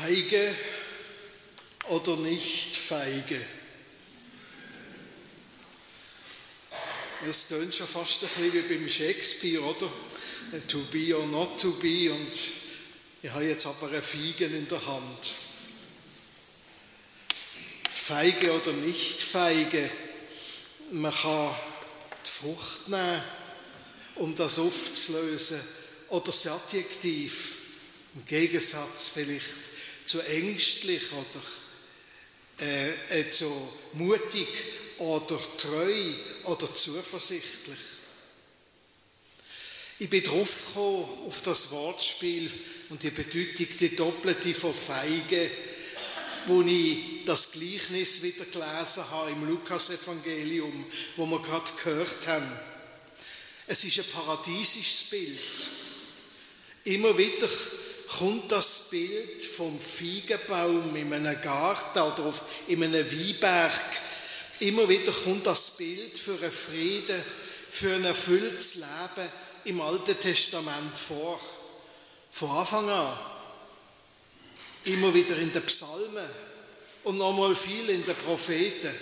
Feige oder nicht feige? Das tönt schon fast ein bisschen wie beim Shakespeare, oder? To be or not to be. Und ich habe jetzt aber eine Feigen in der Hand. Feige oder nicht feige. Man kann die Frucht nehmen, um das aufzulösen. Oder das Adjektiv. Im Gegensatz vielleicht zu ängstlich oder äh, äh, zu mutig oder treu oder zuversichtlich. Ich bin drauf gekommen auf das Wortspiel und die Bedeutung, die doppelte von Feige, wo ich das Gleichnis wieder gelesen habe im Lukasevangelium, wo wir gerade gehört haben. Es ist ein paradiesisches Bild. Immer wieder kommt das Bild vom Feigenbaum in einem Garten oder in einem Weinberg. Immer wieder kommt das Bild für einen Frieden, für ein erfülltes Leben im Alten Testament vor. Von Anfang an. Immer wieder in den Psalmen und nochmal viel in den Propheten.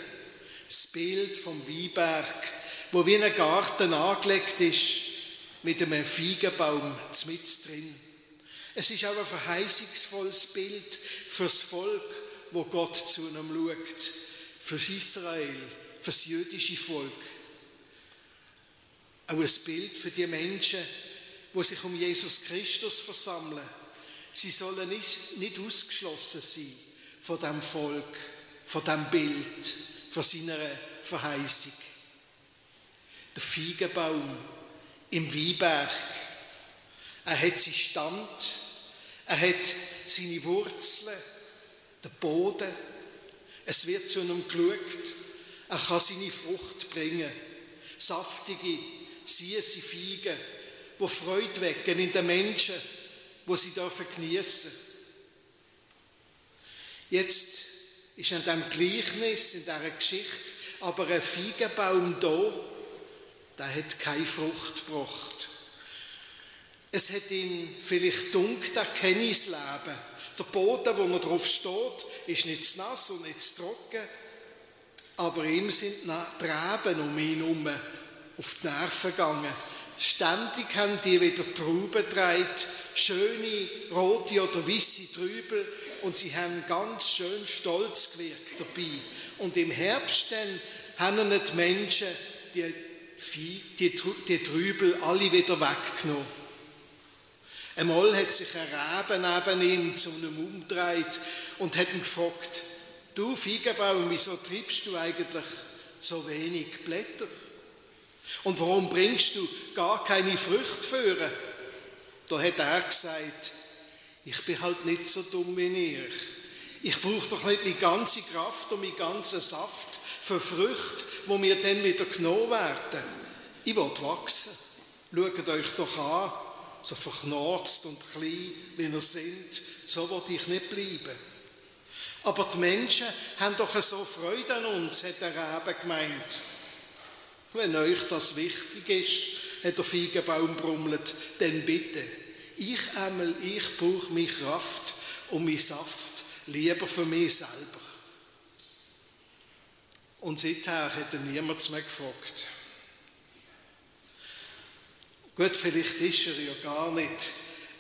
Das Bild vom Weinberg, wo wie ein Garten angelegt ist, mit einem Feigenbaum mit drin. Es ist auch ein verheißungsvolles Bild fürs Volk, wo Gott zu ihm schaut, für Israel, für das jüdische Volk. Auch ein Bild für die Menschen, wo sich um Jesus Christus versammeln. Sie sollen nicht, nicht ausgeschlossen sein von dem Volk, von dem Bild, von seiner Verheißung. Der Feigenbaum im Weinberg, er hat seinen Stand er hat seine Wurzeln, den Boden. Es wird zu ihm geschaut. Er kann seine Frucht bringen. Saftige, süße Feigen, die Freude wecken in den Menschen, wo sie dürfen geniessen. Jetzt ist in diesem Gleichnis, in dieser Geschichte, aber ein Feigenbaum da, der hat keine Frucht gebracht. Es hat ihn vielleicht dunkel Erkenntnisleben. Der Boden, wo er drauf steht, ist nicht zu nass und nicht zu trocken, aber ihm sind die Reben um ihn herum auf die Nerven gegangen. Ständig haben die wieder Trauben getragen, schöne rote oder weiße Trübel und sie haben ganz schön stolz gewirkt dabei. Und im Herbst dann haben die Menschen die, die, die Trübel alle wieder weggenommen. Einmal hat sich ein Reben neben ihm zu einem umgedreht und hat ihn gefragt, du Feigenbaum, wieso treibst du eigentlich so wenig Blätter? Und warum bringst du gar keine Früchte führen? Da hat er gesagt, ich bin halt nicht so dumm wie ihr. Ich brauche doch nicht die ganze Kraft und meinen ganzen Saft für Früchte, wo mir dann wieder genommen werden. Ich will wachsen. Schaut euch doch an, so verknarzt und klein, wie ihr sind, so will ich nicht bleiben. Aber die Menschen haben doch so Freude an uns, hat der Rebe gemeint. Wenn euch das wichtig ist, hat der Feigenbaum brummelt, dann bitte. Ich einmal, ich brauche mich Kraft und mein Saft lieber für mich selber. Und seither hat er niemand mehr gefragt. Gut, vielleicht ist er ja gar nicht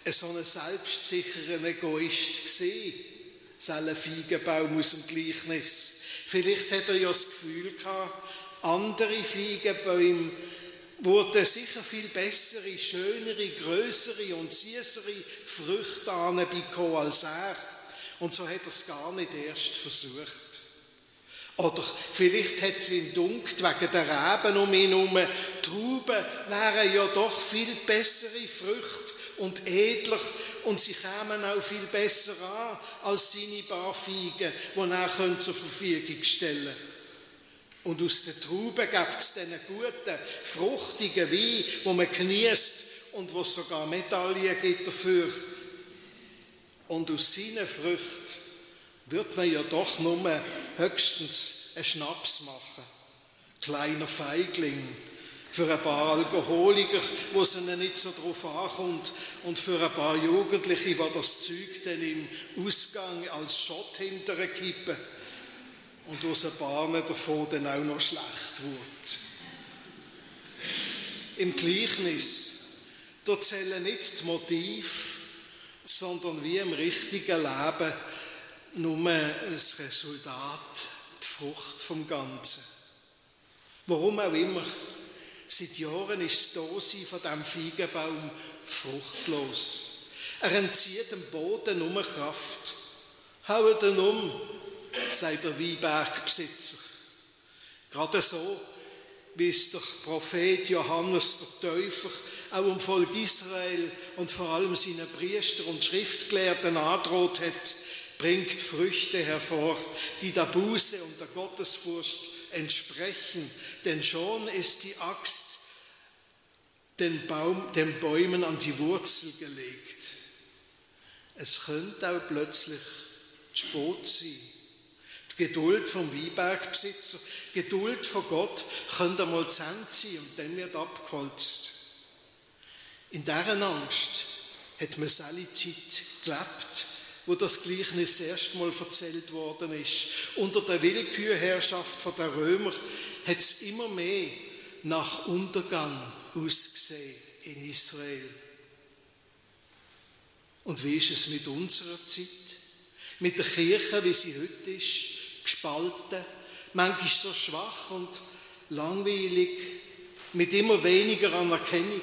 so ein selbstsicherer Egoist gewesen, ein Feigenbaum aus dem Gleichnis. Vielleicht hat er ja das Gefühl gehabt, andere Feigenbäume wurden sicher viel bessere, schönere, größere und süßere Früchte anbekommen als er. Und so hat er es gar nicht erst versucht. Oder vielleicht hat es ihn dunkt wegen der Reben um ihn herum. Trauben wären ja doch viel bessere Früchte und edler und sie kämen auch viel besser an als seine paar Feigen, die er zur Verfügung stellen könnte. Und aus den Trauben gibt es einen guten, fruchtigen Wein, wo man genießt und wo es sogar Medaillen gibt dafür. Und aus seinen Früchten wird man ja doch nur höchstens einen Schnaps machen. Kleiner Feigling, für ein paar Alkoholiker, wo es ihnen nicht so drauf ankommt, und für ein paar Jugendliche, die das Zeug dann im Ausgang als Schott hinterher kippen und es ein paar davon dann auch noch schlecht wird. Im Gleichnis, da zählen nicht die Motive, sondern wie im richtigen Leben nur ein Resultat, die Frucht vom Ganzen. Warum auch immer, seit Jahren ist das Dasein von diesem Feigenbaum fruchtlos. Er entzieht dem Boden nur Kraft. Haut ihn um, sagt der Weinbergbesitzer. Gerade so, wie es der Prophet Johannes der Täufer auch im Volk Israel und vor allem seinen Priester und Schriftgelehrten androht hat, bringt Früchte hervor, die der Buße und der Gottesfurcht entsprechen, denn schon ist die Axt den, Baum, den Bäumen an die Wurzel gelegt. Es könnte auch plötzlich Spot sein. Die Geduld vom Weinbergbesitzer, Geduld von Gott könnte einmal zu Ende sein und dann wird abgeholzt. In dieser Angst hat man alle Zeit gelebt, wo das Gleichnis erstmal erzählt worden ist. Unter der Willkürherrschaft der Römer hat es immer mehr nach Untergang ausgesehen in Israel. Und wie ist es mit unserer Zeit? Mit der Kirche, wie sie heute ist, gespalten, manchmal so schwach und langweilig, mit immer weniger Anerkennung.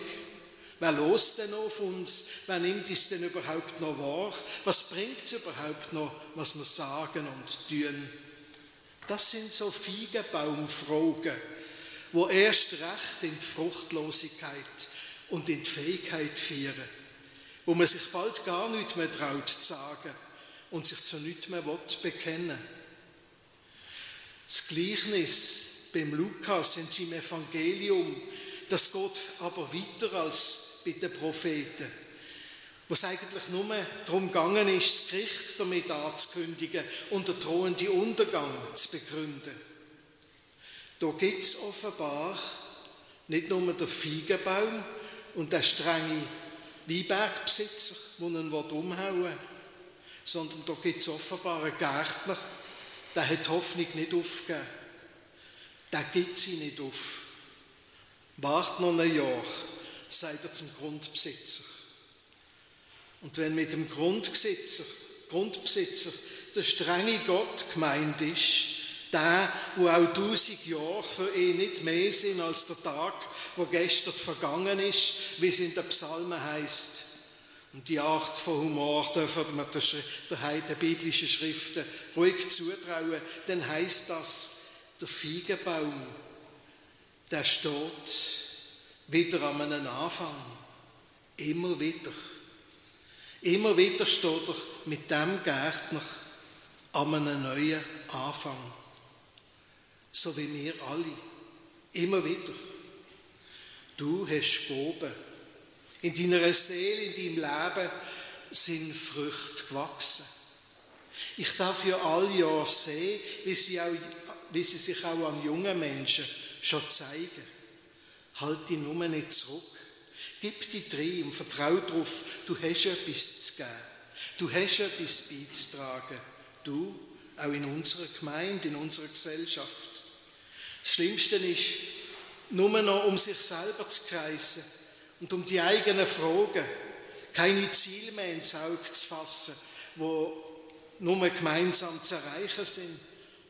Wer los denn auf uns? Wer nimmt es denn überhaupt noch wahr? Was bringt es überhaupt noch, was wir sagen und tun? Das sind so Feigenbaumfragen, wo erst recht in die Fruchtlosigkeit und in die Fähigkeit führen, wo man sich bald gar nicht mehr traut zu sagen und sich zu nichts mehr bekennen Das Gleichnis beim Lukas in seinem Evangelium, das geht aber weiter als bei den Propheten, wo es eigentlich nur darum gegangen ist, das Gericht damit anzukündigen und den drohenden Untergang zu begründen. Da gibt es offenbar nicht nur den Feigenbaum und den strengen Weinbergbesitzer, der ihn umhauen will, sondern da gibt es offenbar einen Gärtner, der hat die Hoffnung nicht aufgegeben. Der gibt sie nicht auf. Wart noch ein Jahr, sagt er zum Grundbesitzer. Und wenn mit dem Grundbesitzer, Grundbesitzer der strenge Gott gemeint ist, der, wo auch tausend Jahre für ihn nicht mehr sind als der Tag, wo gestern vergangen ist, wie es in den Psalmen heißt. Und die Art von Humor dürfen wir der, der biblischen Schriften ruhig zutrauen, dann heißt das, der Feigenbaum, der steht wieder an einem Anfang. Immer wieder. Immer wieder steht er mit dem Gärtner an einem neuen Anfang. So wie wir alle. Immer wieder. Du hast Gaben. In deiner Seele, in deinem Leben sind Früchte gewachsen. Ich darf ja all Jahr sehen, wie sie, auch, wie sie sich auch an jungen Menschen schon zeigen. Halt dich nur nicht zurück. Gib dich drin und vertrau darauf, du hast etwas zu geben. Du hast etwas beizutragen. Du, auch in unserer Gemeinde, in unserer Gesellschaft. Das Schlimmste ist, nur noch um sich selber zu kreisen und um die eigenen Fragen, keine Ziele mehr ins Auge zu fassen, wo nur gemeinsam zu erreichen sind.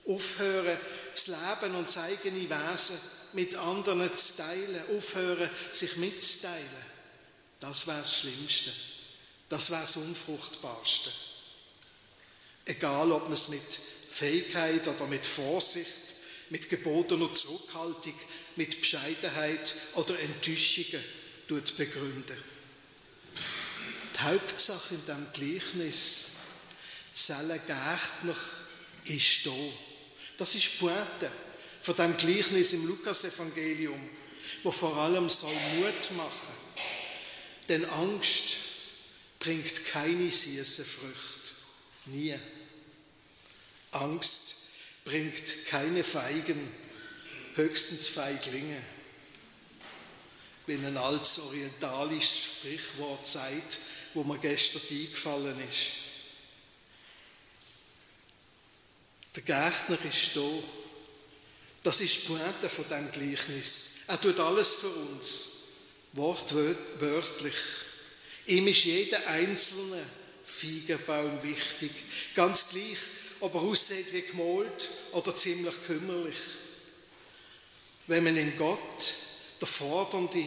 Aufhören, das Leben und das eigene Wesen mit anderen zu teilen, aufhören, sich mitzuteilen. Das wäre das Schlimmste. Das wäre das Unfruchtbarste. Egal, ob man es mit Fähigkeit oder mit Vorsicht, mit gebotener Zurückhaltung, mit Bescheidenheit oder Enttäuschungen tut begründen. Die Hauptsache in diesem Gleichnis, Zelle Gärtner, ist da. Das ist Pointe von dem Gleichnis im Lukasevangelium, wo vor allem soll Mut machen. Denn Angst bringt keine süße Frucht. Nie. Angst bringt keine Feigen, höchstens Feiglinge. wie ein altes orientalisches Sprichwort sagt, wo mir gestern eingefallen ist. Der Gärtner ist da. Das ist die Pointe von dem Gleichnis. Er tut alles für uns, wortwörtlich. Ihm ist jeder einzelne Feigenbaum wichtig, ganz gleich, ob er aussieht wie gemalt oder ziemlich kümmerlich. Wenn man in Gott, der fordernde,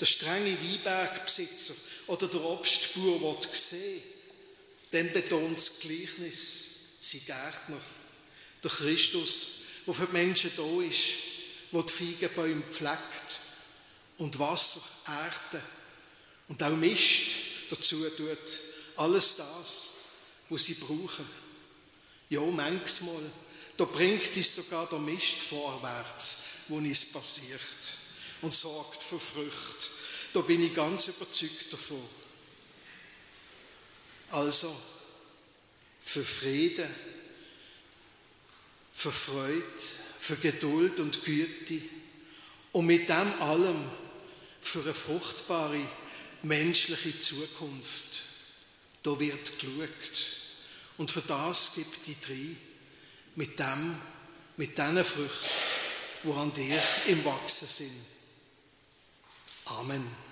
der strenge Weinbergbesitzer oder der Obstbauer sehen dann betont das Gleichnis, sein Gärtner, der Christus, der für die Menschen da ist, der die Feigenbäume pflegt und Wasser, Erde und auch Mist dazu tut. Alles das, was sie brauchen. Ja, manchmal, da bringt es sogar der Mist vorwärts, wo es passiert und sorgt für Früchte. Da bin ich ganz überzeugt davon. Also, für Frieden, für Freude, für Geduld und Güte und mit dem allem für eine fruchtbare menschliche Zukunft. Da wird geschaut. Und für das gibt die drei mit dem, mit diesen Früchten, wo an dir im Wachsen sind. Amen.